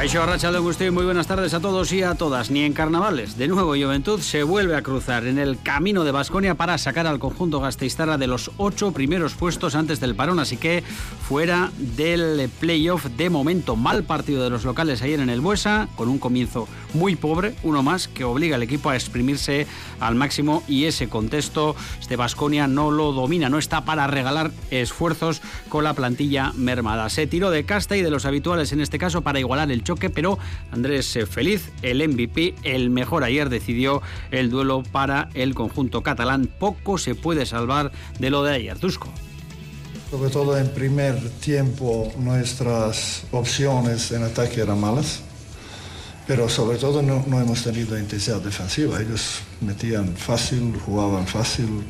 Caixo Arracha de muy buenas tardes a todos y a todas. Ni en carnavales, de nuevo Juventud se vuelve a cruzar en el camino de Basconia para sacar al conjunto gasteiztarra de los ocho primeros puestos antes del parón, así que fuera del playoff de momento. Mal partido de los locales ayer en el Buesa, con un comienzo muy pobre, uno más que obliga al equipo a exprimirse al máximo y ese contexto, este Basconia no lo domina, no está para regalar esfuerzos con la plantilla mermada. Se tiró de casta y de los habituales en este caso para igualar el choque, pero Andrés eh, Feliz, el MVP, el mejor ayer, decidió el duelo para el conjunto catalán. Poco se puede salvar de lo de ayer. Tusco. Sobre todo en primer tiempo nuestras opciones en ataque eran malas, pero sobre todo no, no hemos tenido intensidad defensiva. Ellos metían fácil, jugaban fácil,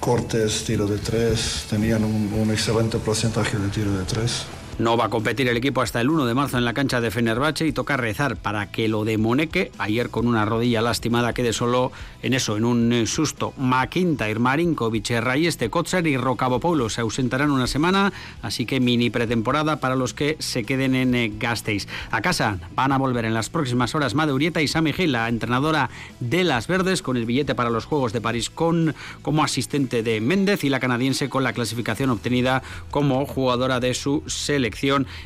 cortes, tiro de tres, tenían un, un excelente porcentaje de tiro de tres. No va a competir el equipo hasta el 1 de marzo en la cancha de Fenerbahce y toca rezar para que lo de Moneque, ayer con una rodilla lastimada, quede solo en eso, en un eh, susto. McIntyre, Marinkovic, Rayeste, Kotzer y Rocabopoulos se ausentarán una semana, así que mini pretemporada para los que se queden en eh, Gasteiz. A casa van a volver en las próximas horas Madurieta y Sami Gil, la entrenadora de las Verdes, con el billete para los Juegos de París con, como asistente de Méndez y la canadiense con la clasificación obtenida como jugadora de su selección.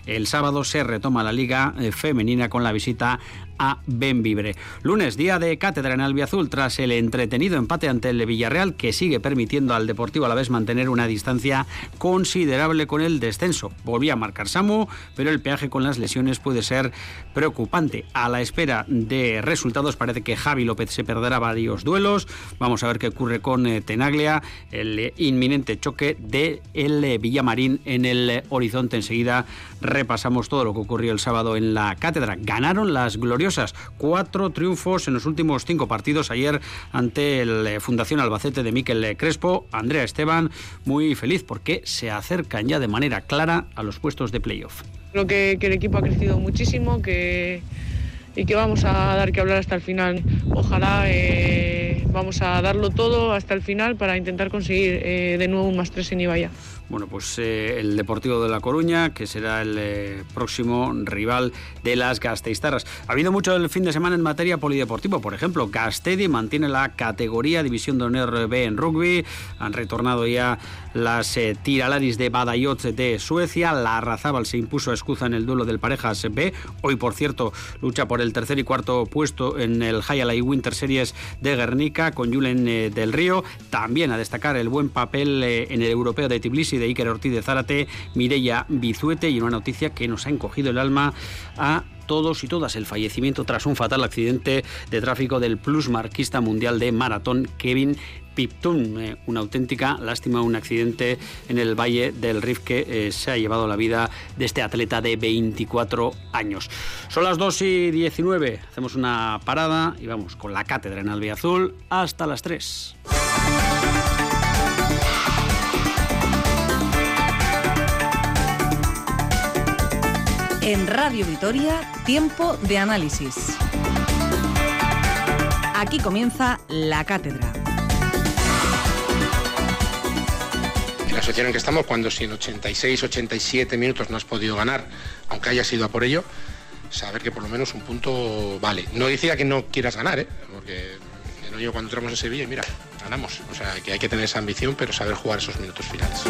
El sábado se retoma la liga eh, femenina con la visita a Benvibre. Lunes, día de cátedra en Albiazul, tras el entretenido empate ante el Villarreal, que sigue permitiendo al Deportivo a la vez mantener una distancia considerable con el descenso. Volvía a marcar Samu, pero el peaje con las lesiones puede ser preocupante. A la espera de resultados, parece que Javi López se perderá varios duelos. Vamos a ver qué ocurre con eh, Tenaglia, el inminente choque de el eh, Villamarín en el horizonte. Enseguida repasamos todo lo que ocurrió el sábado en la cátedra. Ganaron las gloriosas Cuatro triunfos en los últimos cinco partidos ayer ante la eh, Fundación Albacete de Miquel Crespo. Andrea Esteban muy feliz porque se acercan ya de manera clara a los puestos de playoff. Creo que, que el equipo ha crecido muchísimo, que y que vamos a dar que hablar hasta el final. Ojalá eh, vamos a darlo todo hasta el final para intentar conseguir eh, de nuevo un más tres en Ibaya. Bueno, pues eh, el Deportivo de La Coruña, que será el eh, próximo rival de las Gasteiztarras. Ha habido mucho el fin de semana en materia polideportivo. Por ejemplo, Gastedi mantiene la categoría División de Honor B en rugby. Han retornado ya las eh, Tiralaris de Badajoz de Suecia. La Razábal se impuso a Escuza en el duelo del Parejas B. Hoy, por cierto, lucha por el tercer y cuarto puesto en el Highlight Winter Series de Guernica con Julen del Río. También a destacar el buen papel en el Europeo de Tbilisi de Iker Ortiz de Zárate, Mireia Bizuete y una noticia que nos ha encogido el alma a todos y todas el fallecimiento tras un fatal accidente de tráfico del plus marquista mundial de maratón Kevin Piptun. Eh, una auténtica lástima, un accidente en el Valle del Rif que eh, se ha llevado la vida de este atleta de 24 años. Son las 2 y 19, hacemos una parada y vamos con la cátedra en Albiazul hasta las 3. En Radio Vitoria, tiempo de análisis. Aquí comienza la cátedra. Situación en que estamos, cuando si en 86, 87 minutos no has podido ganar, aunque haya sido a por ello, saber que por lo menos un punto vale. No decía que no quieras ganar, ¿eh? porque en hoyo cuando entramos en Sevilla, mira, ganamos. O sea, que hay que tener esa ambición, pero saber jugar esos minutos finales.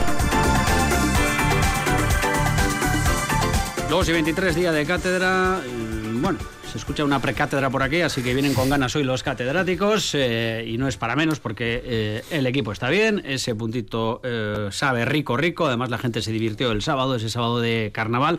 2 y 23 días de cátedra. Bueno, se escucha una precátedra por aquí, así que vienen con ganas hoy los catedráticos eh, y no es para menos porque eh, el equipo está bien, ese puntito eh, sabe rico, rico, además la gente se divirtió el sábado, ese sábado de carnaval,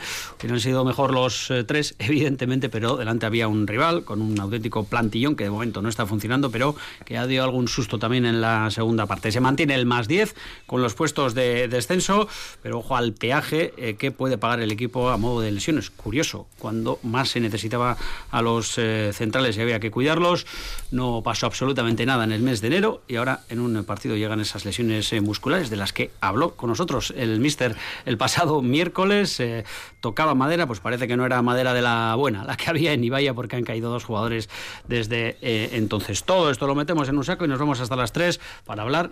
han sido mejor los tres, evidentemente, pero delante había un rival con un auténtico plantillón que de momento no está funcionando, pero que ha dado algún susto también en la segunda parte. Se mantiene el más 10 con los puestos de descenso, pero ojo al peaje que puede pagar el equipo a modo de lesiones. Curioso, cuando más se necesitaba a los eh, centrales y había que cuidarlos. No pasó absolutamente nada en el mes de enero y ahora en un partido llegan esas lesiones eh, musculares de las que habló con nosotros el mister el pasado miércoles. Eh, tocaba madera, pues parece que no era madera de la buena, la que había en Ibaya porque han caído dos jugadores desde entonces. Todo esto lo metemos en un saco y nos vamos hasta las 3 para hablar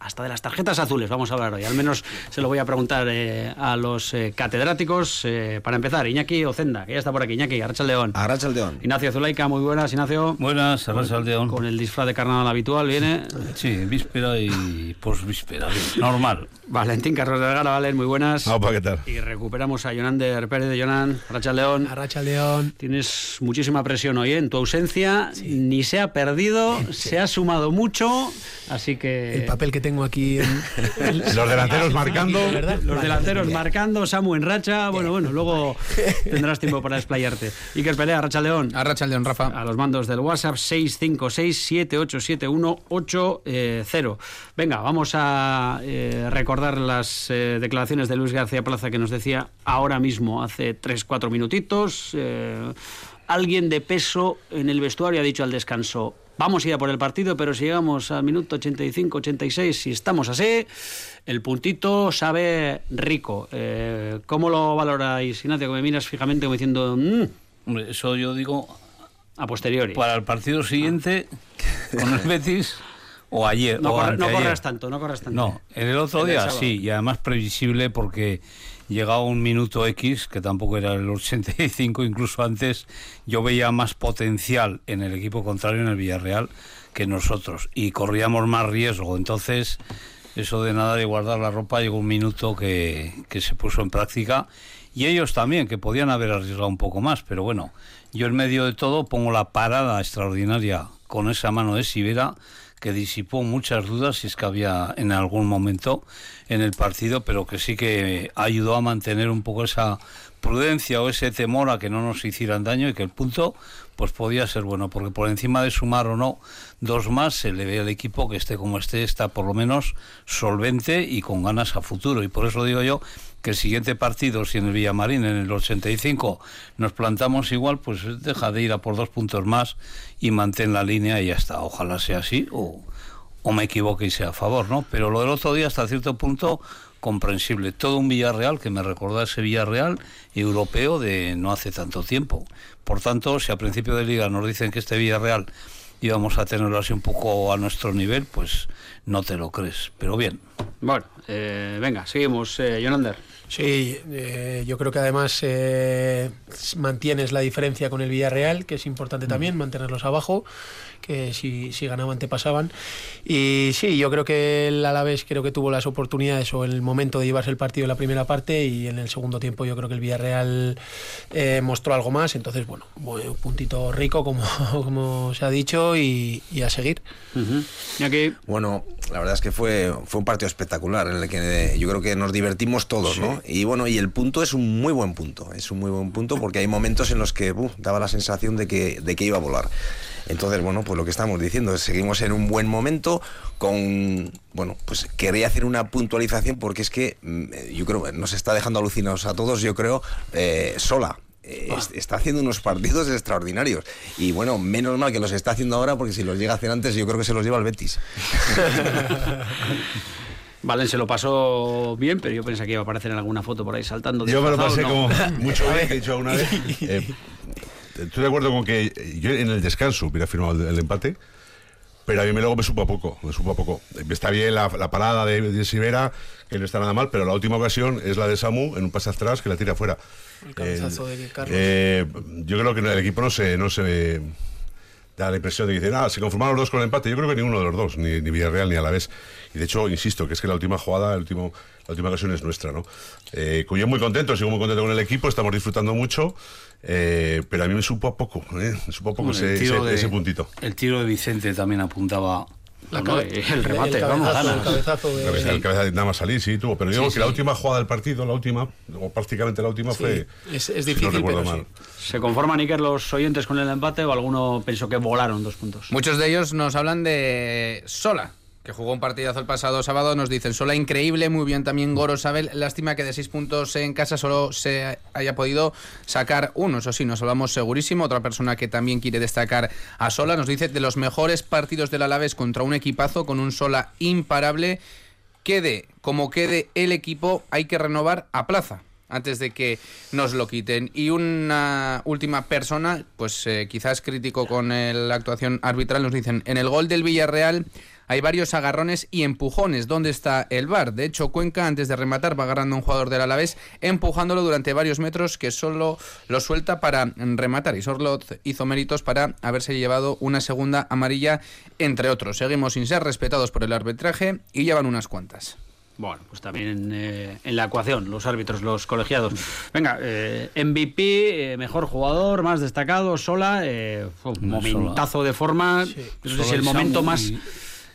hasta de las tarjetas azules. Vamos a hablar hoy. Al menos se lo voy a preguntar a los catedráticos. para empezar, Iñaki Ocenda, que ya está por aquí. Iñaki, Arracha León. Arracha León. Ignacio Zulaika, muy buenas, Ignacio. Buenas, Arracha León. Con el disfraz de carnaval habitual, ¿viene? Sí, víspera y posvíspera, normal. Valentín Carlos de Gara, Valen, muy buenas. ¿qué tal? Y recuperamos a Yonander Pérez de Yonan, Arracha León. Arracha León. Tienes muchísima presión hoy, ¿eh? En tu ausencia ni se ha perdido, se ha sumado mucho, así que... El papel que tengo aquí... En... los delanteros marcando. Los delanteros marcando, Samu en racha, bueno, bueno, luego tendrás tiempo para desplayarte. Iker Pelea, Arracha León. Arracha León, Rafa. A los mandos del WhatsApp 656-787180. Venga, vamos a eh, recordar las eh, declaraciones de Luis García Plaza que nos decía ahora mismo, hace 3-4 minutitos. Eh, alguien de peso en el vestuario ha dicho al descanso, vamos a ir a por el partido, pero si llegamos al minuto 85, 86, si estamos así, el puntito sabe rico. ¿Cómo lo valoráis, Ignacio? Que me miras fijamente como diciendo... Mm". eso yo digo... A posteriori. Para el partido siguiente, con el Betis o ayer. No, o no corras tanto, no corras tanto. No, en el otro día sí, y además previsible porque llegaba un minuto X, que tampoco era el 85, incluso antes yo veía más potencial en el equipo contrario, en el Villarreal, que nosotros, y corríamos más riesgo. Entonces, eso de nadar y guardar la ropa llegó un minuto que, que se puso en práctica. Y ellos también, que podían haber arriesgado un poco más, pero bueno, yo en medio de todo pongo la parada extraordinaria con esa mano de Sibera que disipó muchas dudas si es que había en algún momento en el partido, pero que sí que ayudó a mantener un poco esa prudencia o ese temor a que no nos hicieran daño y que el punto pues podía ser bueno, porque por encima de sumar o no dos más se le ve al equipo que esté como esté, está por lo menos solvente y con ganas a futuro. Y por eso digo yo que el siguiente partido, si en el Villamarín en el 85 nos plantamos igual, pues deja de ir a por dos puntos más y mantén la línea y ya está. Ojalá sea así o, o me equivoque y sea a favor, ¿no? Pero lo del otro día hasta cierto punto comprensible. Todo un Villarreal que me recuerda ese Villarreal europeo de no hace tanto tiempo. Por tanto, si a principio de liga nos dicen que este Villarreal íbamos a tenerlo así un poco a nuestro nivel, pues no te lo crees. Pero bien. Bueno, eh, venga, seguimos. Eh, Jonander. Sí, eh, yo creo que además eh, mantienes la diferencia con el Villarreal, que es importante también, mantenerlos abajo, que si, si ganaban te pasaban. Y sí, yo creo que el Alavés creo que tuvo las oportunidades o el momento de llevarse el partido en la primera parte y en el segundo tiempo yo creo que el Villarreal eh, mostró algo más. Entonces, bueno, un puntito rico, como, como se ha dicho, y, a seguir. y aquí... Bueno, la verdad es que fue, fue un partido espectacular en el que yo creo que nos divertimos todos, ¿no? Y bueno, y el punto es un muy buen punto, es un muy buen punto porque hay momentos en los que daba la sensación de que, de que iba a volar. Entonces, bueno, pues lo que estamos diciendo, seguimos en un buen momento con, bueno, pues quería hacer una puntualización porque es que mm, yo creo, nos está dejando alucinados a todos, yo creo, eh, sola. Eh, ah. está haciendo unos partidos extraordinarios. Y bueno, menos mal que los está haciendo ahora porque si los llega a hacer antes yo creo que se los lleva el Betis. Valen se lo pasó bien, pero yo pensé que iba a aparecer en alguna foto por ahí saltando. Yo me lo pasé como mucho bien, que he dicho alguna vez. Eh, estoy de acuerdo con que yo en el descanso hubiera firmado el, empate, pero a mí me luego me supo a poco, me supo a poco. Está bien la, parada de, de, Sivera, que no está nada mal, pero la última ocasión es la de Samu en un pase atrás que la tira fuera. El cabezazo de Carlos. Eh, yo creo que el equipo no se, no se da la impresión de que dicen, ah, se conformaron los dos con el empate. Yo creo que ninguno de los dos, ni, ni Villarreal ni a la vez. Y de hecho, insisto, que es que la última jugada, el último, la última ocasión es nuestra, ¿no? Eh, yo muy contento, sigo muy contento con el equipo, estamos disfrutando mucho, eh, pero a mí me supo a poco, ¿eh? Me supo a poco ese, ese, puntito. El tiro de Vicente también apuntaba el remate, el vamos, El cabezazo, de... el cabezazo nada más salir, sí, tuvo. Pero digo que la última jugada del partido, la última, o prácticamente la última, fue. Es, es difícil, pero mal. ¿Se conforman, Iker, los oyentes con el empate o alguno pensó que volaron dos puntos? Muchos de ellos nos hablan de Sola, que jugó un partidazo el pasado sábado, nos dicen, Sola increíble, muy bien también Goro Sabel, lástima que de seis puntos en casa solo se haya podido sacar uno, eso sí, nos hablamos segurísimo, otra persona que también quiere destacar a Sola, nos dice de los mejores partidos del Alaves contra un equipazo con un Sola imparable, quede como quede el equipo, hay que renovar a plaza antes de que nos lo quiten. Y una última persona, pues eh, quizás crítico con la actuación arbitral, nos dicen, en el gol del Villarreal hay varios agarrones y empujones. ¿Dónde está el bar? De hecho, Cuenca, antes de rematar, va agarrando a un jugador del Alavés, empujándolo durante varios metros, que solo lo suelta para rematar. Y Sorlot hizo méritos para haberse llevado una segunda amarilla, entre otros. Seguimos sin ser respetados por el arbitraje y llevan unas cuantas. Bueno, pues también eh, en la ecuación, los árbitros, los colegiados. Venga, eh, MVP, eh, mejor jugador, más destacado, Sola, un momentazo de forma. No sé el momento más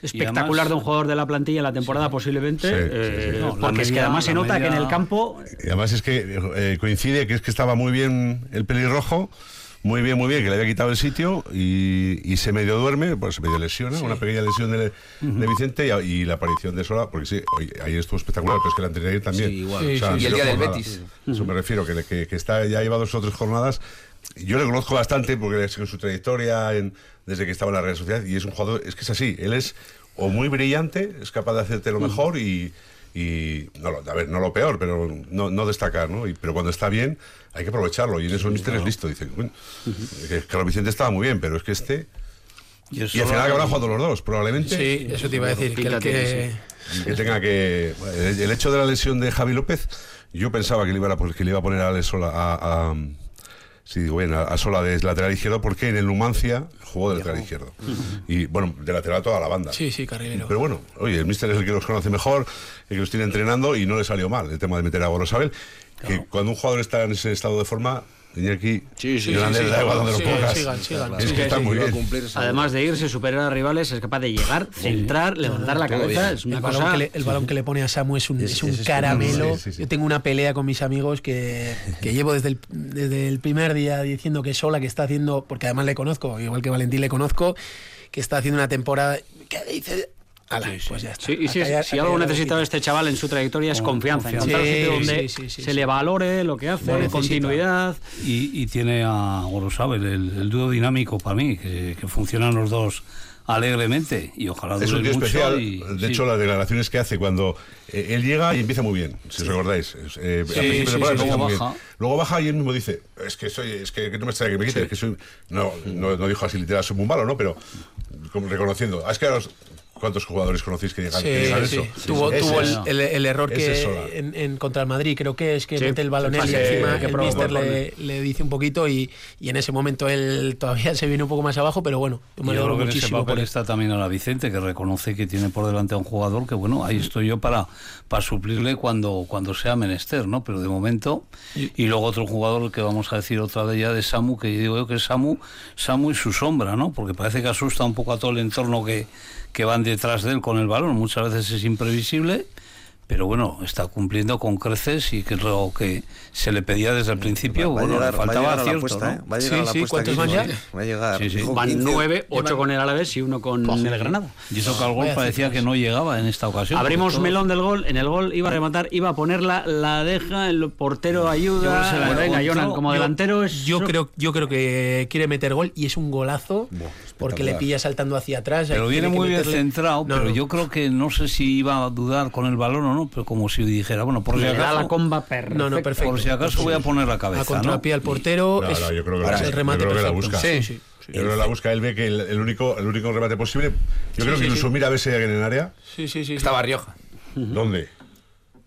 espectacular de un jugador de la plantilla en la temporada posiblemente, eh, porque es que además se nota que en el campo... Y además es que eh, coincide que es que estaba muy bien el pelirrojo, muy bien, muy bien, que le había quitado el sitio y, se medio duerme, pues se medio lesiona, una pequeña lesión de, Vicente y, la aparición de Sola, porque sí, hoy, ahí estuvo espectacular, pero es que el anterior también. igual. y el día del Betis. Eso me refiero, que, que, está ya lleva dos o tres jornadas. Yo le conozco bastante porque es su trayectoria en, desde que estaba en la red social y es un jugador, es que es así, él es o muy brillante, es capaz de hacerte lo mejor y, y no, lo, a ver, no lo peor, pero no, no destacar, ¿no? Y, pero cuando está bien hay que aprovecharlo y en eso el mister es listo, dice, bueno, que Carlos Vicente estaba muy bien, pero es que este... Y, al final acabarán jugando los dos, probablemente. Sí, eso te iba a decir, que, el que... que tenga que... El, hecho de la lesión de Javi López, yo pensaba que le iba a, que le iba a poner a Alex a, a Sí, digo bien, a, sola de lateral izquierdo porque en el Numancia jugó de lateral izquierdo. Y bueno, de lateral toda la banda. Sí, sí, carrilero. Pero bueno, oye, el míster es el que los conoce mejor, el que los tiene entrenando y no le salió mal el tema de meter a Gorosabel. Que cuando un jugador está en ese estado de forma, aquí. Sí, sí, sí, da igual donde lo pongas. Sigan, sigan. Es que está muy bien. Además de irse, superar a rivales, es capaz de llegar, centrar, levantar la cabeza. Es una el, cosa... balón que le, el balón que le pone a Samu es un, es, un caramelo. Yo tengo una pelea con mis amigos que, que llevo desde el, desde el primer día diciendo que sola, que está haciendo, porque además le conozco, igual que Valentín le conozco, que está haciendo una temporada. que dice? Pues ya está. y si, algo necesita este chaval en su trayectoria es confianza, encontrar un sitio donde se le valore lo que hace, continuidad. Y, tiene a Gorosabel, el, el, dúo dinámico para mí, que, funcionan los dos alegremente y ojalá es un especial. de hecho las declaraciones que hace cuando eh, él llega y empieza muy bien si os recordáis. Eh, luego, baja. luego baja y él mismo dice es que soy es que, no me extraña que me quite es que soy no, no, no, dijo así literal soy muy malo no pero como reconociendo ah, es que los, ¿Cuántos jugadores conocéis que llegan, eso? Tuvo, tuvo el, el, error que en, en, contra el Madrid, creo que es que mete el balón y encima el míster le, le, dice un poquito y, y, en ese momento él todavía se viene un poco más abajo, pero bueno, me alegro muchísimo. En ese está también a la Vicente, que reconoce que tiene por delante a un jugador que, bueno, ahí estoy yo para, para suplirle cuando, cuando sea menester, ¿no? Pero de momento, y, luego otro jugador que vamos a decir otra de ella de Samu, que digo yo que es Samu, Samu y su sombra, ¿no? Porque parece que asusta un poco a todo el entorno que que van detrás de él con el balón. Muchas veces es imprevisible, pero bueno, está cumpliendo con creces y que es lo que se le pedía desde el principio. bueno, faltaba acierto, ¿no? Va a llegar sí, sí, ¿cuántos van ya? Va a llegar. Sí, Van nueve, ocho con el Alavés y uno con el Granada. Y eso que al gol parecía que no llegaba en esta ocasión. Abrimos melón del gol, en el gol iba a rematar, iba a poner la, la deja, el portero ayuda. venga, Jonan, como delantero es... Yo creo, yo creo que quiere meter gol y es un golazo porque le pilla saltando hacia atrás. Pero viene muy bien centrado, pero yo creo que no sé si iba a dudar con el balón o no, pero como si dijera, bueno, por si acaso. la comba No, no, perfecto. Por si acaso voy a poner la cabeza. A contrapié al portero. No, no, yo creo que, el remate yo creo que la busca. Sí, sí. Yo creo que la busca, él ve que el, único, el único remate posible. Yo creo que incluso mira a ver si hay alguien en el área. Sí, sí, sí. Estaba Rioja. ¿Dónde?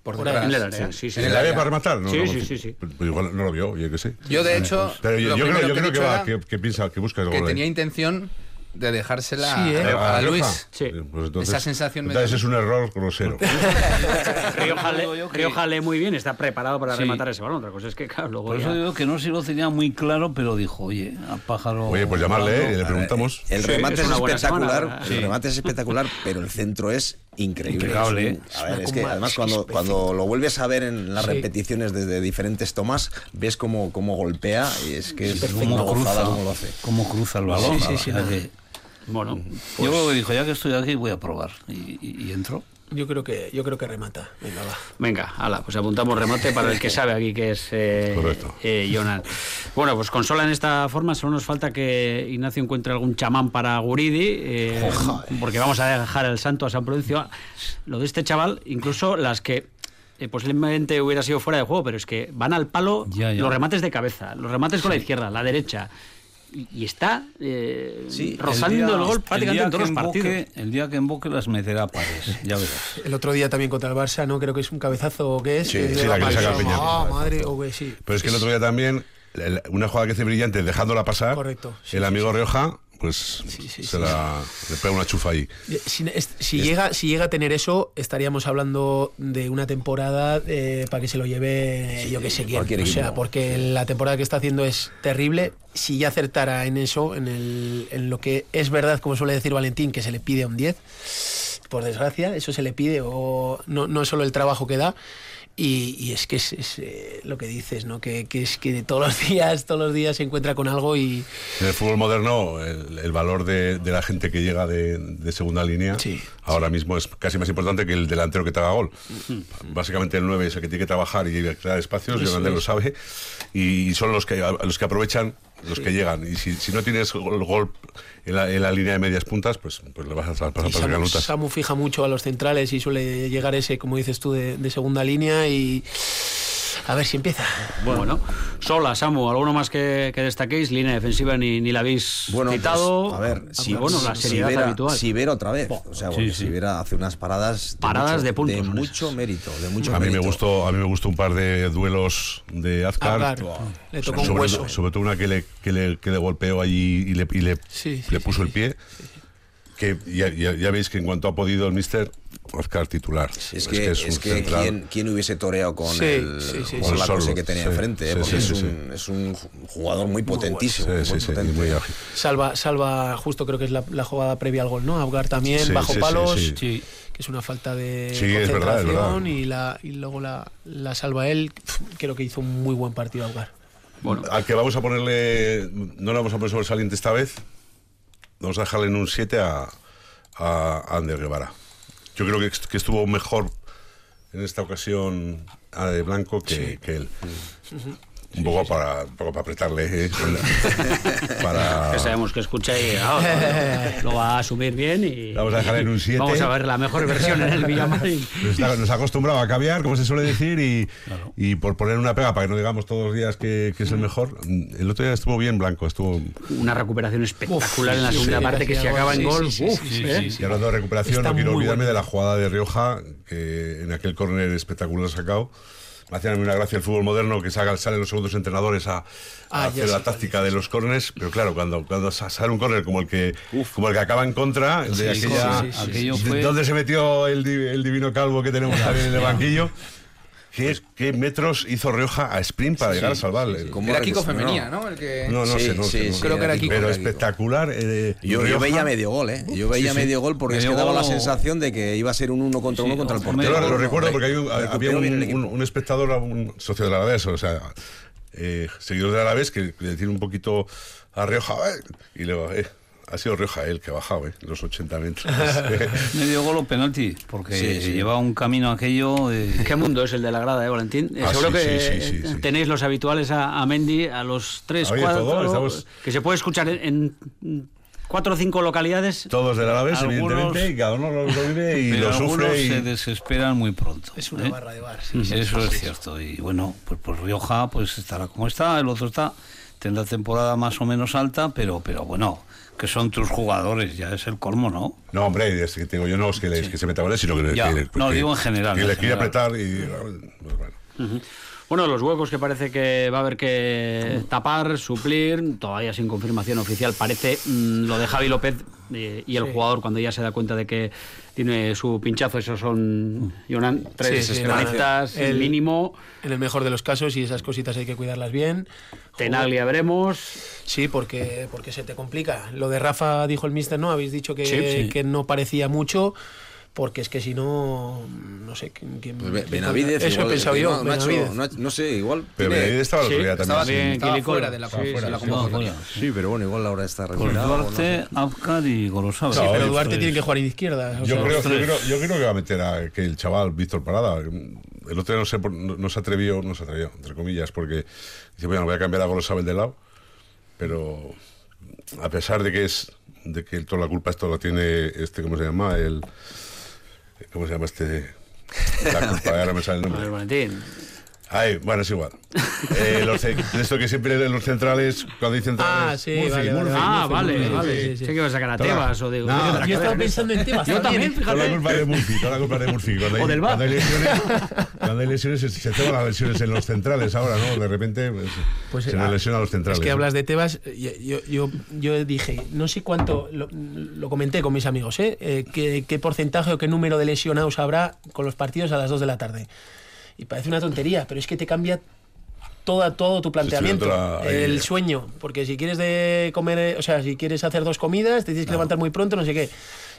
Por detrás. En el área, sí, ¿En el área para rematar? No, sí, sí, sí, sí. Pues igual no lo vio, yo qué sé. Yo, de hecho. Pero yo, yo creo, yo creo que, va, que, que, piensa, que busca el gol. Que tenía intención de dejársela sí, ¿eh? a, a, Luis. Sí. Pues entonces, Esa sensación entonces es un error grosero. Rioja lee muy bien, está preparado para sí. rematar ese balón. Otra cosa es que, claro, luego. Por eso digo que no se lo tenía muy claro, pero dijo, oye, a pájaro. Oye, pues llamarle y le preguntamos. El remate es, es espectacular, el remate es espectacular, pero el centro es increíble. Un, a ver, es que además cuando, cuando lo vuelves a ver en las repeticiones desde diferentes tomas, ves cómo, cómo golpea y es que es como cruza, como lo hace. Cómo cruza el balón. Sí, sí, sí. Bueno, Yo creo que dijo, ya que estoy aquí voy a probar. Y, y- y entró. Yo creo que yo creo que remata. Venga, va. Venga, ala, pues apuntamos remate para el que sabe aquí que es eh, Correcto. eh, Jonan. Bueno, pues con Sola en esta forma solo nos falta que Ignacio encuentre algún chamán para Guridi, eh, porque vamos a dejar el santo a San Prudencio. Lo de este chaval, incluso las que eh, posiblemente hubiera sido fuera de juego, pero es que van al palo Ya, ya. los remates de cabeza, los remates con la izquierda, la derecha. Y, está eh, Sí, rozando el, día- gol prácticamente día en todos los partidos. emboque- el día que emboque las meterá a pares, ya verás. El otro día también contra el Barça, ¿no? Creo que es un cabezazo o qué es. Sí, El sí, la que le saca el Peña. Ah, madre, sí. Pero es que el otro día también, el- una jugada que hace brillante dejándola pasar, Correcto, sí, el sí, amigo sí. Rioja, pues Sí, sí, se sí. la le pega una chufa ahí. Si, es- si llega, si llega a tener eso, estaríamos hablando de una temporada eh, para que se lo lleve yo que sé quién. O sea, porque la temporada que está haciendo es terrible. Si ya acertara en eso, en, el, en lo que es verdad, como suele decir Valentín, que se le pide un 10, por desgracia, eso se le pide, o no, no es solo el trabajo que da. Y, y es que es, es, eh, lo que dices, ¿no? Que, que es que todos los días, todos los días se encuentra con algo y En el fútbol moderno, el, el valor de, de la gente que llega de, de segunda línea Sí, ahora mismo es casi más importante que el delantero que te haga gol. Básicamente el 9 es el que tiene que trabajar y crear espacios, Eso Leonardo lo es. sabe, y, son los que, los que aprovechan los que llegan. Y si, si no tienes gol, gol en, la, en la línea de medias puntas, pues, pues le vas a pasar por Samu. Samu fija mucho a los centrales y suele llegar ese, como dices tú, de, de segunda línea y a ver si empieza. Bueno, Sola, Samu, ¿alguno más que, que destaquéis? Línea defensiva ni, ni la habéis Bueno, pues, citado. a ver, Aunque, si, bueno, la si seriedad Vera, habitual. si Vera otra vez. O sea, porque sí. si Vera hace unas paradas de Paradas mucho, de puntos son mucho esas. mérito, de mucho A mí, me mérito. gustó, a mí me gustó un par de duelos de Azcar. Azcar, le tocó un sobre, hueso. sobre todo una que le, que le, que le golpeó allí y le, y le, Sí, sí, le puso sí, el pie. Que ya, ya- ya veis que en cuanto ha podido el mister, Azcar titular. Es que, es un que. ¿quién, quién hubiese toreado con, Sí, el, sí, sí, con sí. la Solo, cosa que tenía sí, enfrente? ¿eh? Porque sí, es, sí, un, es un jugador muy potentísimo. Sí, muy sí, sí, potente. muy ágil. Salva, salva, justo creo que es la, la jugada previa al gol, ¿no? Abgar también, Sí, bajo palos, sí. Sí. que es una falta de Sí, es verdad, es concentración verdad. y, la, y luego la, la salva él. Creo que hizo un muy buen partido Abgar. Bueno, Al que vamos a ponerle, no le vamos a poner sobresaliente esta vez, vamos a dejarle en un 7 a, a Ander Guevara. Yo creo que, est- que estuvo mejor en esta ocasión a de Blanco que, que él. Un poco para, un poco para apretarle, ¿eh? para... que sabemos que escucha y ah, lo va a asumir bien y Vamos a dejar en un siete. Vamos a ver la mejor versión en el Villamarín. Nos, ha acostumbrado a caviar, como se suele decir, y, y por poner una pega para que no digamos todos los días que, que es el mejor. El otro día estuvo bien blanco, estuvo. Una recuperación espectacular en la segunda sí, parte que sí, se sí, acaba en gol. sí, Uf, sí, ¿eh? Y hablando de recuperación, Está no quiero olvidarme bueno. de la jugada de Rioja, que en aquel córner espectacular sacado. Me hacía una gracia el fútbol moderno que salen los segundos entrenadores a, a Ah, hacer la táctica de los córneres, pero claro, cuando, cuando sa- sale un córner como el que como el que acaba en contra, de Sí, aquella, sí, sí, sí, Aquello de- fue- ¿dónde se metió el divino calvo que tenemos también en el banquillo? ¿Qué, qué metros hizo Rioja a sprint para llegar a salvarle? ¿Cómo Era recus- Kiko Femenía, ¿no? El que... No, no Sí, sé, no sí, sé. no sí, sé. Creo que era Kiko. Pero era espectacular. eh, Yo, veía medio gol, ¿eh? Yo veía sí, sí. medio gol porque es que daba la gol sensación de que iba a ser un uno contra Sí, uno contra el Yo portero. lo, recuerdo porque hay había un, espectador, un socio del Alavés, o sea, eh, seguidor del Alavés, que le tiene un poquito a Rioja, "Eh", y luego, eh, ha sido Rioja el que ha bajado, eh, los 80 metros. Medio gol o penalti, porque Sí, sí. lleva un camino aquello. eh, ¿Qué mundo es el de la grada, eh, Valentín? Eh, Ah, Seguro sí, que sí, sí, sí, sí. tenéis los habituales a, a Mendy, a los tres, Oye, cuatro, todo, estamos- que se puede escuchar en, en cuatro o cinco localidades. Todos del Alavés, Algunos- evidentemente, y cada uno lo, lo vive y pero lo algunos sufre. se Y... desesperan muy pronto. Es una ¿eh? barra de bar. sí, sí, Eso sí, es sí. cierto. Y bueno, pues, pues Rioja pues estará como está, el otro está, tendrá temporada más o menos alta, pero, pero bueno, que son tus jugadores, ya es el colmo, ¿no? No, hombre, es que tengo yo no es que, les- que se meta goles, sino que, Ya, que- no, que- digo en general, Que en le quiere apretar y. pues bueno. Bueno, los huecos que parece que va a haber que tapar, suplir, todavía sin confirmación oficial, parece mm, lo de Javi López eh, y el Sí. jugador cuando ya se da cuenta de que tiene su pinchazo, esos son, Jonan, tres Sí, sí, semanitas nada. El- mínimo. En el mejor de los casos y esas cositas hay que cuidarlas bien. Tenaglia veremos. Sí, porque, porque se te complica. Lo de Rafa dijo el mister, ¿no? Habéis dicho que, que no parecía mucho, porque es que si no, no sé quién. Pues Benavidez, eso he pensado yo. No, no, no, sé, igual. Pero Benavidez estaba sí, también. Estaba, bien, estaba fuera de la, convocatoria. Sí, pero bueno, igual ahora está recuperado. Duarte, Abkar y Gorosabel. Sí, pero Duarte tiene que jugar en izquierda. Yo, creo, yo, creo, que va a meter a que el chaval Víctor Parada. El otro día no, sé, no, se atrevió, no se atrevió, entre comillas, porque dice, bueno, voy a cambiar a Gorosabel de lado, pero a pesar de que es de que toda la culpa esto lo tiene este, ¿cómo se llama? El ¿Cómo se llama este? La culpa, ahora me sale el nombre. Valentín. Ay, bueno, es igual. Eh, los, esto que siempre en los centrales, cuando dicen centrales. Ah, sí, Murphy, vale, Murphy, ah, vale, vale. Sí, sí, sí. que va a sacar a Tebas o digo. No, yo estaba pensando en Tebas. Yo también, fíjate. Toda la culpa de Murphy, toda la culpa de Murphy. Cuando hay, o del cuando hay lesiones, cuando hay lesiones, se, se toman las lesiones en los centrales ahora, ¿no? De repente pues, pues, se nos lesiona a los centrales. Es que hablas de Tebas, yo, yo, yo dije, no sé cuánto, lo, lo comenté con mis amigos, ¿eh? eh qué, ¿Qué porcentaje o qué número de lesionados habrá con los partidos a las 2 de la tarde? Y parece una tontería, pero es que te cambia toda, todo tu planteamiento, el sueño, porque si quieres de comer, o sea, si quieres hacer dos comidas, te tienes que levantar muy pronto, no sé qué.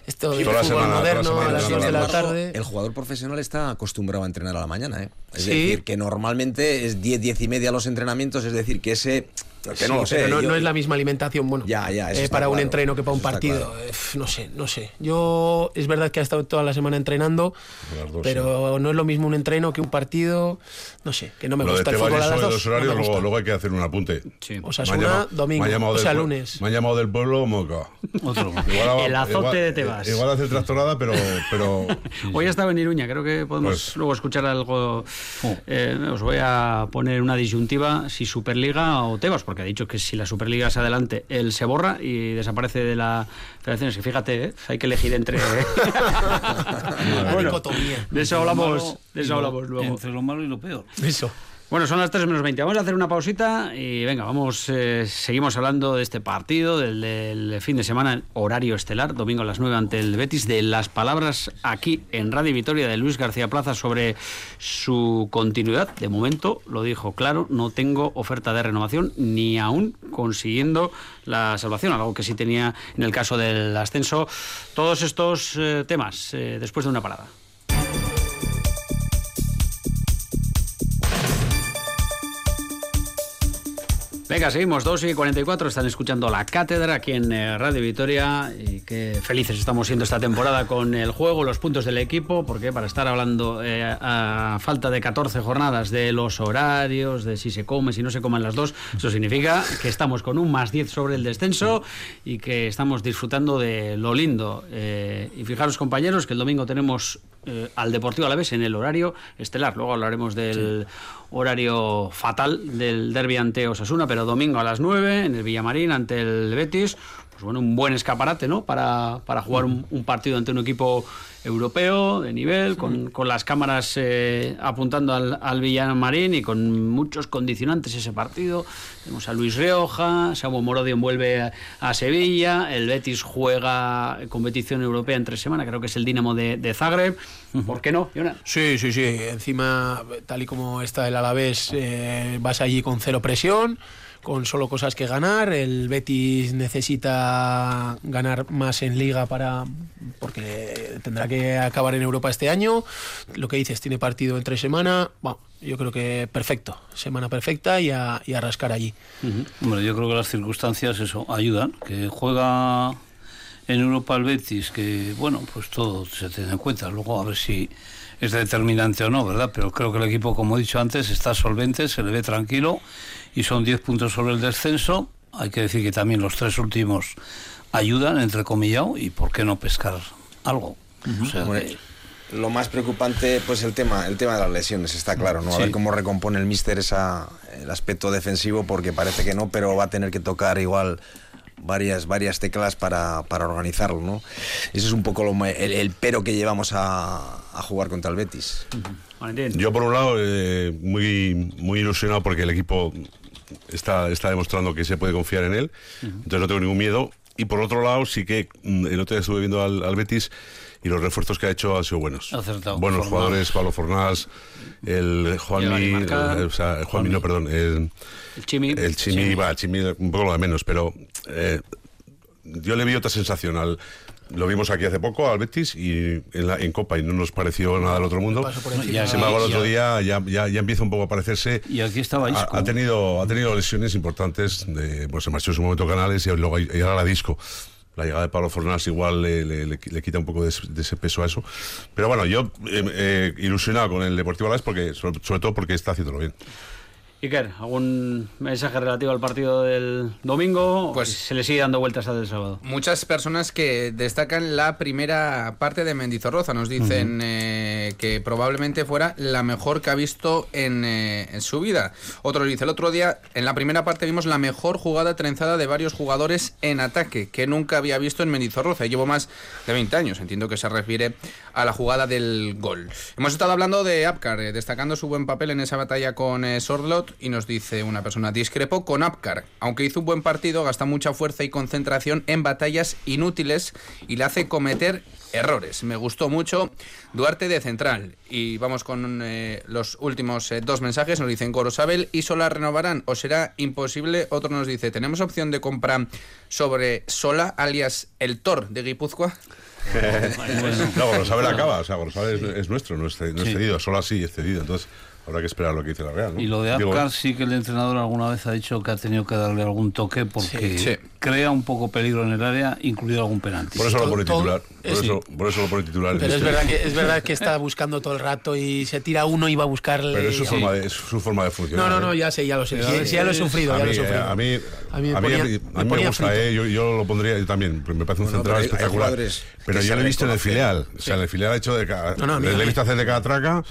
Esto de fútbol moderno a las 2 de la tarde. El jugador profesional está acostumbrado a entrenar a la mañana, ¿eh? Es decir, que normalmente es 10, 10 y media los entrenamientos, es decir, que ese que no, sé, pero no, es la misma alimentación, bueno, ya, ya, eh, para un entreno que para un partido. No sé, no sé. Yo es verdad que he estado toda la semana entrenando, pero no es lo mismo un entreno que un partido. No sé, que no me gusta el fútbol a las dos. horarios, luego, hay que hacer un apunte. O sea, una domingo, o sea, lunes. Me han llamado del pueblo Moca. Otro. el azote de Tebas. Igual hace trastornada, pero... pero Hoy ha estado en Iruña, creo que podemos pues- luego escuchar algo. Oh. Eh, os voy a poner una disyuntiva, si Superliga o Tebas, porque ha dicho que si la Superliga es adelante, él se borra y desaparece de la federación. Es que fíjate, ¿eh? hay que elegir entre. bueno, de eso hablamos, de eso hablamos luego. Entre lo malo y lo peor. Bueno, son las 3 menos 20. Vamos a hacer una pausita y venga, vamos, eh, seguimos hablando de este partido, del, fin de semana, horario estelar, domingo a las 9 ante el Betis, de las palabras aquí en Radio Vitoria de Luis García Plaza sobre su continuidad. De momento, lo dijo claro, no tengo oferta de renovación ni aún consiguiendo la salvación, algo que sí tenía en el caso del ascenso. Todos estos eh, temas eh, después de una parada. Venga, seguimos, 2 y 44, están escuchando La Cátedra aquí en eh, Radio Vitoria y qué felices estamos siendo esta temporada con el juego, los puntos del equipo, porque para estar hablando eh, a falta de 14 jornadas de los horarios, de si se come, si no se comen las dos, eso significa que estamos con un más 10 sobre el descenso y que estamos disfrutando de lo lindo. Eh, y fijaros compañeros que el domingo tenemos al Deportivo a la vez en el horario estelar, luego hablaremos del horario fatal del derbi ante Osasuna, pero domingo a las 9 en el Villamarín ante el Betis. Pues bueno, un buen escaparate, ¿no? Para, para jugar un, un partido ante un equipo europeo de nivel, con, con las cámaras eh, apuntando al, al Villamarín y con muchos condicionantes ese partido. Tenemos a Luis Rioja, Samu Morodion vuelve a, Sevilla, el Betis juega competición europea entre semana, creo que es el Dinamo de, de Zagreb. ¿Por qué no, Sí, sí, sí. Encima, tal y como está el Alavés, eh, vas allí con cero presión con solo cosas que ganar. El Betis necesita ganar más en liga para porque tendrá que acabar en Europa este año. Lo que dices, tiene partido entre semana. Bueno, yo creo que perfecto, semana perfecta y a, y a rascar allí. Bueno, yo creo que las circunstancias eso ayudan, que juega en Europa el Betis, que bueno, pues todo se tiene en cuenta. Luego a ver si es determinante o no, ¿verdad? Pero creo que el equipo, como he dicho antes, está solvente, se le ve tranquilo y son 10 puntos sobre el descenso. Hay que decir que también los tres últimos ayudan, entre comillado, y por qué no pescar algo. Lo más preocupante, pues el tema, el tema de las lesiones, está claro, ¿no? A ver cómo recompone el míster esa, el aspecto defensivo, porque parece que no, pero va a tener que tocar igual varias, varias teclas para, para organizarlo, ¿no? Eso es un poco lo, el, pero que llevamos a, a, jugar contra el Betis. Yo por un lado eh, muy, muy ilusionado porque el equipo está, está demostrando que se puede confiar en él, entonces no tengo ningún miedo. Y por otro lado sí que mm, el otro día estuve viendo al, al Betis y los refuerzos que ha hecho han sido buenos. Acertado. Buenos jugadores, Pablo Fornás, el Juanmi, o sea, Juanmi, no, perdón, el, el Chimi. El Chimi, va, el Chimi un poco lo de menos, pero eh, yo le vi otra sensación al lo vimos aquí hace poco al Betis y en, la, en Copa y no nos pareció nada del otro mundo. Sin embargo, el otro día ya, ya, ya, empieza un poco a parecerse. Y aquí estaba ha, ha, tenido, ha tenido lesiones importantes. De, pues se marchó en su momento Canales y luego y ahora la disco. La llegada de Pablo Fornás igual le, le, le, le quita un poco de, de, ese peso a eso. Pero bueno, yo eh, eh, ilusionado con el Deportivo Alavés porque sobre, sobre todo porque está haciéndolo bien. Iker, ¿algún mensaje relativo al partido del domingo? Pues se le sigue dando vueltas al del sábado. Muchas personas que destacan la primera parte de Mendizorroza nos dicen uh -huh. eh, que probablemente fuera la mejor que ha visto en, eh, en, su vida. Otro dice, el otro día en la primera parte vimos la mejor jugada trenzada de varios jugadores en ataque que nunca había visto en Mendizorroza. Llevo más de 20 años, entiendo que se refiere a la jugada del gol. Hemos estado hablando de Apcar, eh, destacando su buen papel en esa batalla con Sorlot y nos dice una persona, discrepo con Apcar, aunque hizo un buen partido, gasta mucha fuerza y concentración en batallas inútiles y le hace cometer errores. Me gustó mucho Duarte de Central. Y vamos con eh, los últimos eh, dos mensajes. Nos dicen Gorosabel y Sola renovarán o será imposible. Otro nos dice, ¿tenemos opción de compra sobre Sola, alias el Thor de Guipúzcoa? no, Gorosabel acaba, o sea, Gorosabel es, es nuestro, no es, no es cedido, Sola sí es cedido. Entonces habrá que esperar lo que dice la Real. ¿no? Y lo de Apcar sí que el entrenador alguna vez ha dicho que ha tenido que darle algún toque porque sí, sí. Crea un poco peligro en el área, incluido algún penalti. Por eso lo pone titular. Por, eso, por eso lo pone titular. Pero es verdad, que, es verdad que está buscando todo el rato y se tira uno y va a buscarle. Pero es su, forma, de, es su forma de funcionar. No, no, no, ya sé, ya lo sé. Sí, sí, ya lo he sufrido. A ya mí. A a a me gusta, eh, yo, yo, lo pondría yo también. Me parece un bueno, central pero espectacular. Pero yo lo he visto en el filial. O sea, en el filial ha hecho de cada. No, no, le he visto hacer de cada traca,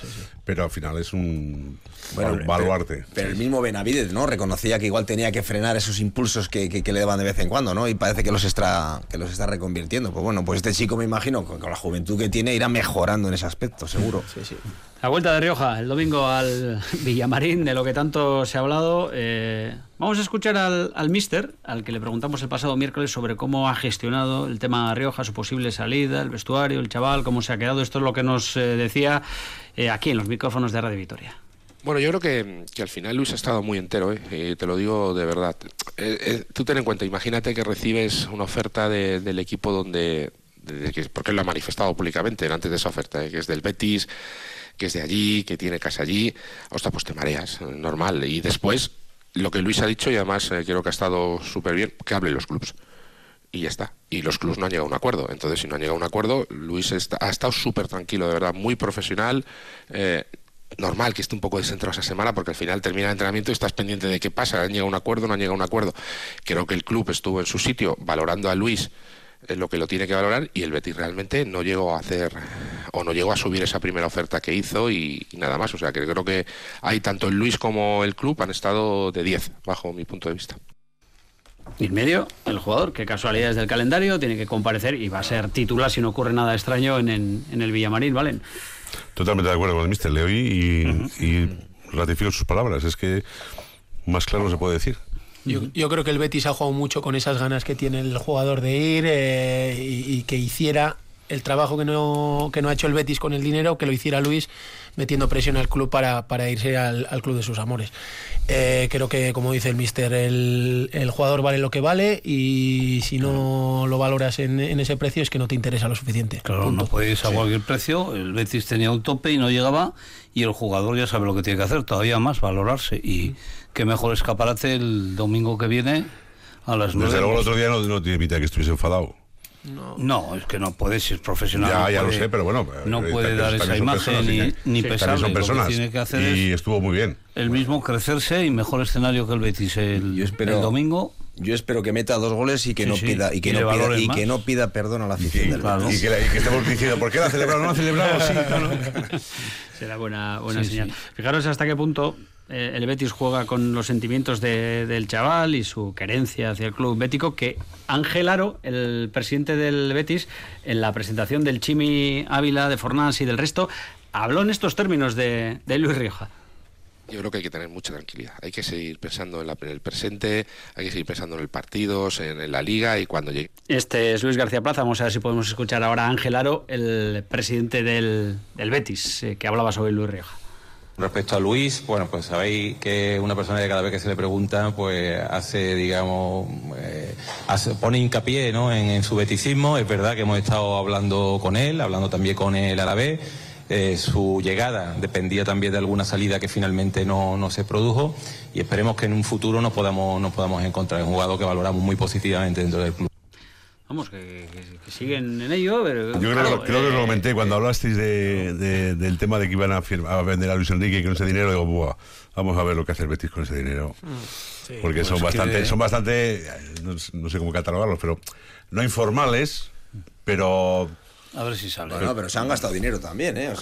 pero al final es un bueno, baluarte. Pero, pero, el mismo Benavides, ¿no? Reconocía que igual tenía que frenar esos impulsos que, que, que, le daban de vez en cuando, ¿no? Y parece que los está, que los está reconvirtiendo. Pues bueno, pues este chico me imagino, con, con la juventud que tiene, irá mejorando en ese aspecto, seguro. Sí, sí. La vuelta de Rioja, el domingo al Villamarín, de lo que tanto se ha hablado. Eh, vamos a escuchar al, al mister, al que le preguntamos el pasado miércoles sobre cómo ha gestionado el tema de Rioja, su posible salida, el vestuario, el chaval, cómo se ha quedado. Esto es lo que nos eh, decía eh, aquí en los micrófonos de Radio Vitoria. Bueno, yo creo que, que, al final Luis ha estado muy entero, ¿eh? te lo digo de verdad. Eh, eh, tú ten en cuenta, imagínate que recibes una oferta de, del equipo donde, de, de, porque él lo ha manifestado públicamente antes de esa oferta, que es del Betis, que es de allí, que tiene casa allí, hostia, pues te mareas, normal. Y después, lo que Luis ha dicho, y además creo que ha estado súper bien, que hable los clubes y ya está. Y los clubes no han llegado a un acuerdo. Entonces, si no han llegado a un acuerdo, Luis está, ha estado súper tranquilo, de verdad, muy profesional. Eh, normal que esté un poco descentrado esa semana porque al final termina el entrenamiento y estás pendiente de qué pasa, han llegado a un acuerdo, no han llegado a un acuerdo. Creo que el club estuvo en su sitio valorando a Luis es lo que lo tiene que valorar y el Betis realmente no llegó a hacer o no llegó a subir esa primera oferta que hizo y, y nada más. O sea que creo que hay tanto el Luis como el club han estado de 10 bajo mi punto de vista. Y en medio, el jugador, que casualidades del calendario, tiene que comparecer y va a ser titular si no ocurre nada extraño en, en, en el Villamarín, ¿vale? Totalmente de acuerdo con el mister, le oí y, uh -huh. y ratifico sus palabras. Es que más claro no se puede decir. Yo, yo, creo que el Betis ha jugado mucho con esas ganas que tiene el jugador de ir eh, y, y, que hiciera el trabajo que no, que no ha hecho el Betis con el dinero, que lo hiciera Luis metiendo presión al club para, para irse al, al, club de sus amores. Eh, creo que, como dice el mister, el, el, jugador vale lo que vale y si no lo valoras en, en ese precio es que no te interesa lo suficiente. Claro, Punto. no puedes a sí. cualquier precio. El Betis tenía un tope y no llegaba y el jugador ya sabe lo que tiene que hacer, todavía más, valorarse. Y qué mejor escaparate el domingo que viene a las nueve. Desde luego el otro día no, no tiene pinta que estuviese enfadado. No. no, es que no puede, si es profesional. Ya, no ya puede, lo sé, pero bueno. No puede dar esa imagen personas, ni, ni sí, pesarle. Son personas. Lo que tiene que hacer y es estuvo muy bien. El mismo crecerse y mejor escenario que el Betis el, yo espero, el domingo. Yo espero que meta dos goles y que sí, no pida y que, y no, pida, y que no pida perdón a la afición y, del claro. y, que, y que estemos diciendo ¿por qué la ha celebrado? ¿No la ha celebrado? Sí, claro. Será buena, buena sí, señal. Fijaros hasta qué punto eh, el Betis juega con los sentimientos de, del chaval y su querencia hacia el club bético, que Ángel Aro, el presidente del Betis, en la presentación del Chimi Ávila, de Fornás y del resto, habló en estos términos de, de Luis Rioja. Yo creo que hay que tener mucha tranquilidad. Hay que seguir pensando en, la, en, el presente, hay que seguir pensando en el partido, en, en, la liga y cuando llegue. Este es Luis García Plaza. Vamos a ver si podemos escuchar ahora a Ángel Aro, el presidente del, del Betis, eh, que hablaba sobre Luis Rioja. Respecto a Luis, bueno, pues sabéis que una persona que cada vez que se le pregunta, pues hace, digamos, eh, pone hincapié ¿no? en, su beticismo. Es verdad que hemos estado hablando con él, hablando también con el árabe. Eh, su llegada dependía también de alguna salida que finalmente no, no, se produjo y esperemos que en un futuro nos podamos, nos podamos encontrar. un jugador que valoramos muy positivamente dentro del club. Vamos, que, siguen en ello. Pero, Yo creo, que lo eh, comenté cuando hablasteis de, del tema de que iban a, vender a Luis Enrique y con ese dinero. Digo, vamos a ver lo que hace el Betis con ese dinero. Mm, Porque pues son, bastante, son bastante, no sé cómo catalogarlos, pero no informales, pero a ver si sale. Bueno, pero se han gastado dinero también, ¿eh?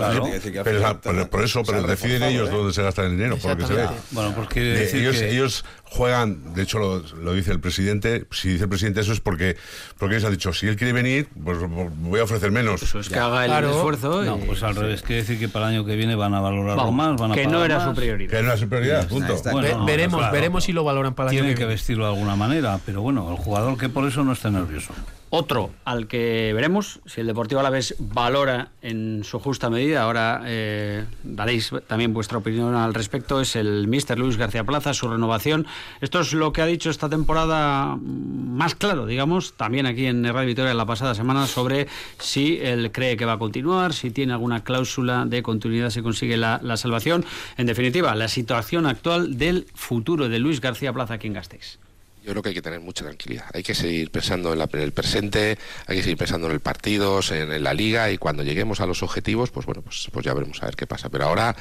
pero, por, eso, pero deciden ellos ¿eh? dónde se gasta el dinero, por lo que se ve. Bueno, porque ellos, ellos juegan, de hecho lo, dice el presidente, si dice el presidente eso es porque porque ellos han dicho, si él quiere venir, pues voy a ofrecer menos. Eso es que haga el esfuerzo. No, pues al revés, quiere decir que para el año que viene van a valorarlo más, van a Que no era su prioridad. Que no era su prioridad, punto. veremos, veremos si lo valoran para el año que viene. Tienen que vestirlo de alguna manera, pero bueno, el jugador que por eso no está nervioso. Otro al que veremos si el Deportivo Alavés valora en su justa medida, ahora eh, daréis también vuestra opinión al respecto, es el Mister Luis García Plaza, su renovación. Esto es lo que ha dicho esta temporada más claro, digamos, también aquí en Radio Victoria la pasada semana, sobre si él cree que va a continuar, si tiene alguna cláusula de continuidad, si consigue la, salvación. En definitiva, la situación actual del futuro de Luis García Plaza aquí en Gasteiz yo creo que hay que tener mucha tranquilidad. Hay que seguir pensando en, el presente, hay que seguir pensando en el partido, en, la liga y cuando lleguemos a los objetivos, pues bueno, pues, pues ya veremos a ver qué pasa. Pero ahora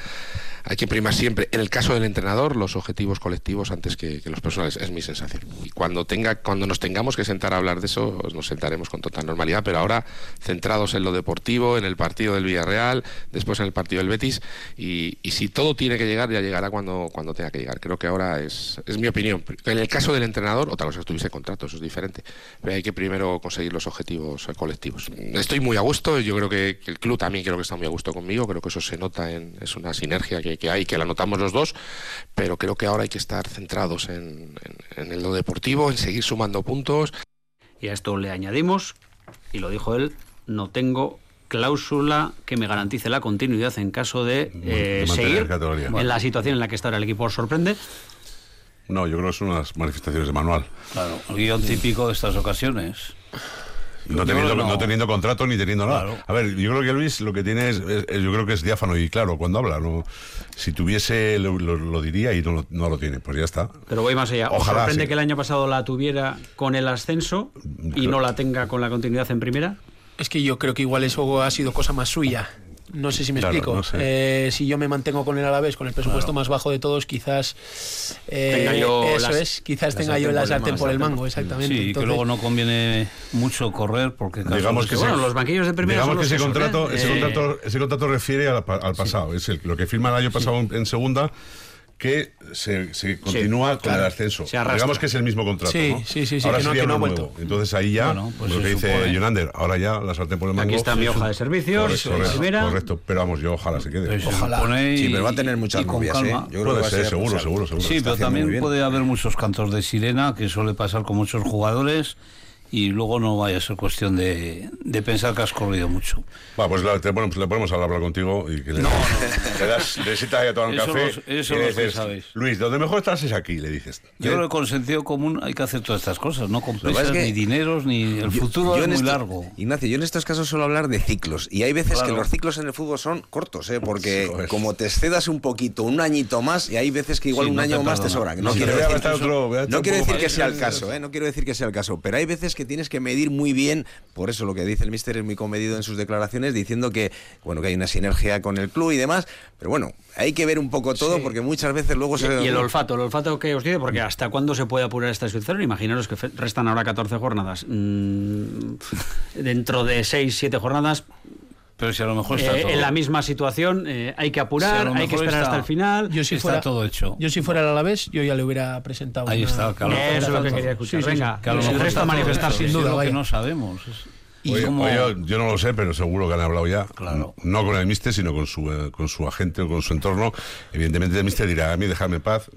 hay que primar siempre, en el caso del entrenador, los objetivos colectivos antes que, los personales. Es mi sensación. Y cuando tenga, cuando nos tengamos que sentar a hablar de eso, nos sentaremos con total normalidad. Pero ahora centrados en lo deportivo, en el partido del Villarreal, después en el partido del Betis y, si todo tiene que llegar, ya llegará cuando cuando tenga que llegar. Creo que ahora es es mi opinión. En el caso del entrenador otra cosa es que tuviese contrato, eso es diferente. Pero hay que primero conseguir los objetivos colectivos. Estoy muy a gusto, yo creo que, el club también creo que está muy a gusto conmigo, creo que eso se nota, en, es una sinergia que, hay, que la notamos los dos, pero creo que ahora hay que estar centrados en, en, lo deportivo, en seguir sumando puntos. Y a esto le añadimos, y lo dijo él, no tengo cláusula que me garantice la continuidad en caso de, eh, seguir en la situación en la que está el equipo. sorprende? No, yo creo que son unas manifestaciones de manual. Claro, el guion típico de estas ocasiones. No teniendo, no. teniendo, contrato ni teniendo nada. A ver, yo creo que Luis lo que tiene es, yo creo que es diáfano y claro cuando habla. No, si tuviese, lo, diría y no, no, lo tiene, pues ya está. Pero voy más allá. Ojalá. sorprende que el año pasado la tuviera con el ascenso y no la tenga con la continuidad en primera? Es que yo creo que igual eso ha sido cosa más suya. No sé si me explico. Eh, si yo me mantengo con el Alavés, con el presupuesto más bajo de todos, quizás eh, eso es, quizás tenga yo la sartén por el mango, exactamente. Sí, que luego no conviene mucho correr porque digamos que, bueno, los banquillos de primera digamos que ese contrato, ese eh, contrato, ese contrato refiere al, pasado, es el, lo que firma el año pasado en segunda que se, se continúa con el ascenso. Digamos que es el mismo contrato. Sí, sí, sí, Ahora sería no, nuevo. Entonces ahí ya, pues lo que dice Jonander, ahora ya la sartén por el mango. Aquí está mi hoja de servicios, correcto, correcto, pero vamos, yo ojalá se quede. ojalá. Sí, pero va a tener muchas novias, ¿eh? Yo creo que ser, seguro, seguro, seguro. Sí, pero también puede haber muchos cantos de sirena, que suele pasar con muchos jugadores y luego no vaya a ser cuestión de, de pensar que has corrido mucho. Va, pues, la, bueno, pues le podemos hablar contigo y que le, no, le das, le sientas a tomar un café. eso lo dices, sabéis. Luis, donde mejor estás es aquí, le dices. Yo creo que con sentido común hay que hacer todas estas cosas, no con ni dineros, ni el futuro es muy largo. Ignacio, yo en estos casos suelo hablar de ciclos y hay veces que los ciclos en el fútbol son cortos, ¿eh? porque como te excedas un poquito, un añito más, y hay veces que igual un año más te sobra. No, quiero decir, no quiero decir que sea el caso, ¿eh? no quiero decir que sea el caso, pero hay veces que tienes que medir muy bien, por eso lo que dice el míster es muy comedido en sus declaraciones, diciendo que, bueno, que hay una sinergia con el club y demás, pero bueno, hay que ver un poco todo porque muchas veces luego se... Y el olfato, el olfato que os dice, porque ¿hasta cuándo se puede apurar esta situación? Imaginaros que restan ahora 14 jornadas. Mm, dentro de 6, 7 jornadas pero si a lo mejor está eh, en la misma situación, eh, hay que apurar, hay que esperar hasta el final. Yo si está fuera, todo hecho. Yo si fuera el Alavés, yo ya le hubiera presentado. Ahí está, claro. Eso es lo que quería escuchar. Venga, que a lo mejor el resto a manifestar sin duda. Lo que no sabemos. Y como... yo, yo, no lo sé, pero seguro que han hablado ya. Claro. No con el mister, sino con su, eh, con su agente o con su entorno. Evidentemente el mister dirá, a mí déjame en paz,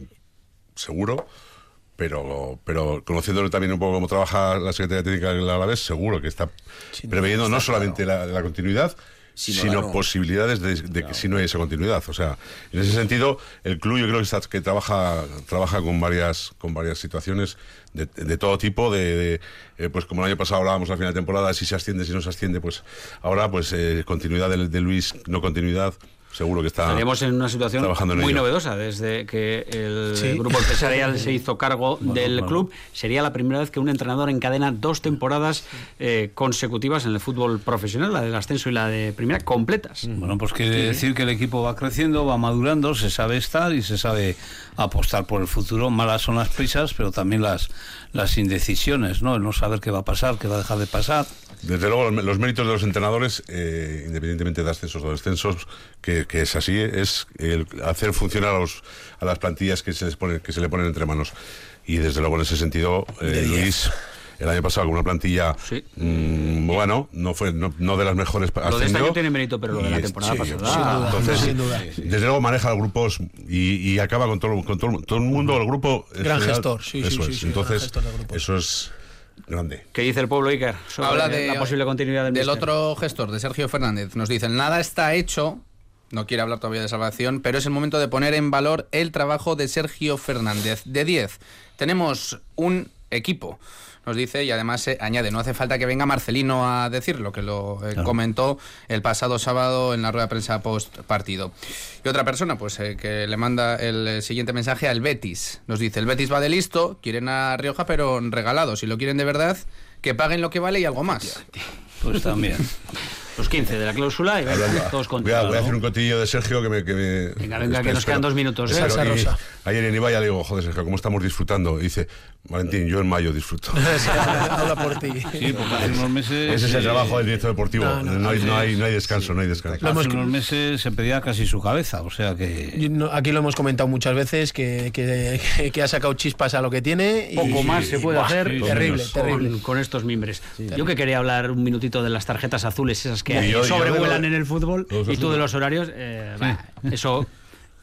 seguro pero, pero conociéndolo también un poco cómo trabaja la Secretaría Técnica de la Alavés, seguro que está preveyendo no solamente la, continuidad, sino posibilidades de, que si no hay esa continuidad. O sea, en ese sentido, el club yo creo que, está, que trabaja, trabaja con varias, con varias situaciones de, todo tipo, de, eh, pues como el año pasado hablábamos al final de temporada, si se asciende, si no se asciende, pues ahora pues eh, continuidad de Luis, no continuidad seguro que está. Estaríamos en una situación muy novedosa desde que el grupo empresarial se hizo cargo del club. Sería la primera vez que un entrenador encadena dos temporadas eh, consecutivas en el fútbol profesional, la del ascenso y la de primera, completas. Mm. Bueno, pues quiere decir que el equipo va creciendo, va madurando, se sabe estar y se sabe apostar por el futuro. Malas son las prisas, pero también las, las indecisiones, ¿no? El no saber qué va a pasar, qué va a dejar de pasar. Desde luego, los méritos de los entrenadores, eh, independientemente de ascensos o descensos, que, es así, es el hacer funcionar a, los, a las plantillas que se, les pone, que se le ponen entre manos. Y desde luego, en ese sentido, eh, Luis el año pasado con una plantilla mm, bueno no fue no, de las mejores lo de este año tiene mérito pero lo de la temporada pasada. sin duda, desde luego maneja los grupos y, acaba con todo con todo, todo el mundo el grupo gran gestor sí eso sí, es. entonces eso es grande. ¿Qué dice el pueblo Iker sobre Habla de, la posible continuidad del, del otro gestor, de Sergio Fernández. Nos dicen, nada está hecho, no quiere hablar todavía de salvación, pero es el momento de poner en valor el trabajo de Sergio Fernández. De 10, tenemos un equipo nos dice y además se añade, no hace falta que venga Marcelino a decirlo, que lo eh, comentó el pasado sábado en la rueda de prensa post partido. Y otra persona, pues eh, que le manda el eh, siguiente mensaje al Betis. Nos dice, el Betis va de listo, quieren a Rioja, pero regalado. Si lo quieren de verdad, que paguen lo que vale y algo más. Pues también. Los 15 de la cláusula y todos voy, a, voy a hacer un cotillo de Sergio que me... Que me venga, venga, que nos quedan dos minutos. ¿eh? ayer en Ibaya le digo, joder Sergio, ¿cómo estamos disfrutando? Y dice, Valentín, yo en mayo disfruto. Habla por ti. Sí, porque hace unos meses... Ese es el trabajo del director deportivo. No, hay, no, hay, no hay descanso, no hay descanso. Hace unos meses se pedía casi su cabeza, o sea que... Aquí lo hemos comentado muchas veces, que, que, que ha sacado chispas a lo que tiene. Y, Poco más se puede hacer. terrible, terrible. Con, estos mimbres. Yo que quería hablar un minutito de las tarjetas azules, esas que sobrevuelan en el fútbol, y tú de los horarios, eh, eso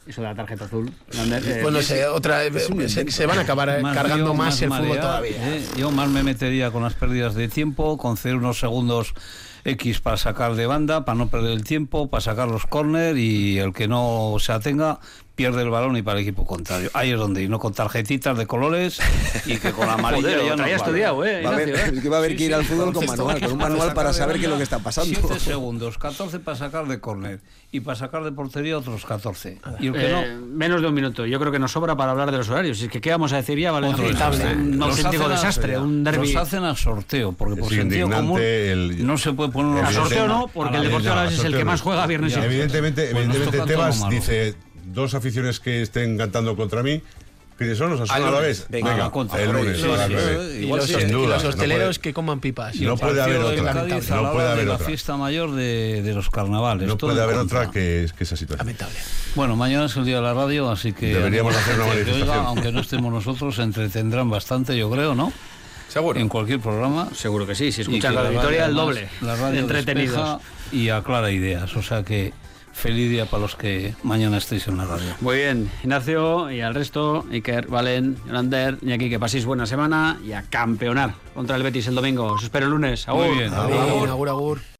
eso de la tarjeta azul. Eh, bueno, se, otra, se, van a acabar eh, cargando más, el fútbol todavía. yo más me metería con las pérdidas de tiempo, con ceder unos segundos X para sacar de banda, para no perder el tiempo, para sacar los córner y el que no se atenga pierde el balón y para el equipo contrario. Ahí es donde, y no con tarjetitas de colores y que con amarilla ya no. estudiado, ¿eh? Va a haber, ¿eh? que va a haber que ir al fútbol con manual, con un manual para saber qué es lo que está pasando. 7 segundos, 14 para sacar de córner y para sacar de portería otros 14. Y el que no, eh, menos de un minuto. Yo creo que nos sobra para hablar de los horarios. Es que, ¿qué vamos a decir ya? Vale, un auténtico desastre, un derbi. Los hacen a sorteo, porque por sentido común no se puede poner a sorteo no, porque el Deportivo es el que más juega viernes y Evidentemente, evidentemente Tebas dice dos aficiones que estén cantando contra mí. ¿Quiénes son los a la vez? Venga, el lunes. Los, sin duda, los hosteleros que coman pipas. no puede haber otra. no puede haber la fiesta mayor de, de los carnavales. No puede haber otra que, que, esa situación. Lamentable. Bueno, mañana es el día de la radio, así que. Deberíamos hacer una manifestación. aunque no estemos nosotros, se entretendrán bastante, yo creo, ¿no? Seguro. En cualquier programa. Seguro que sí. Si escuchan la, victoria, el doble. La radio entretenidos. Y aclara ideas. O sea que feliz día para los que mañana estéis en la radio. Muy bien, Ignacio y al resto, Iker, Valen, Yolander y aquí que paséis buena semana y a campeonar contra el Betis el domingo. Os espero el lunes. Muy bien. Agur, agur.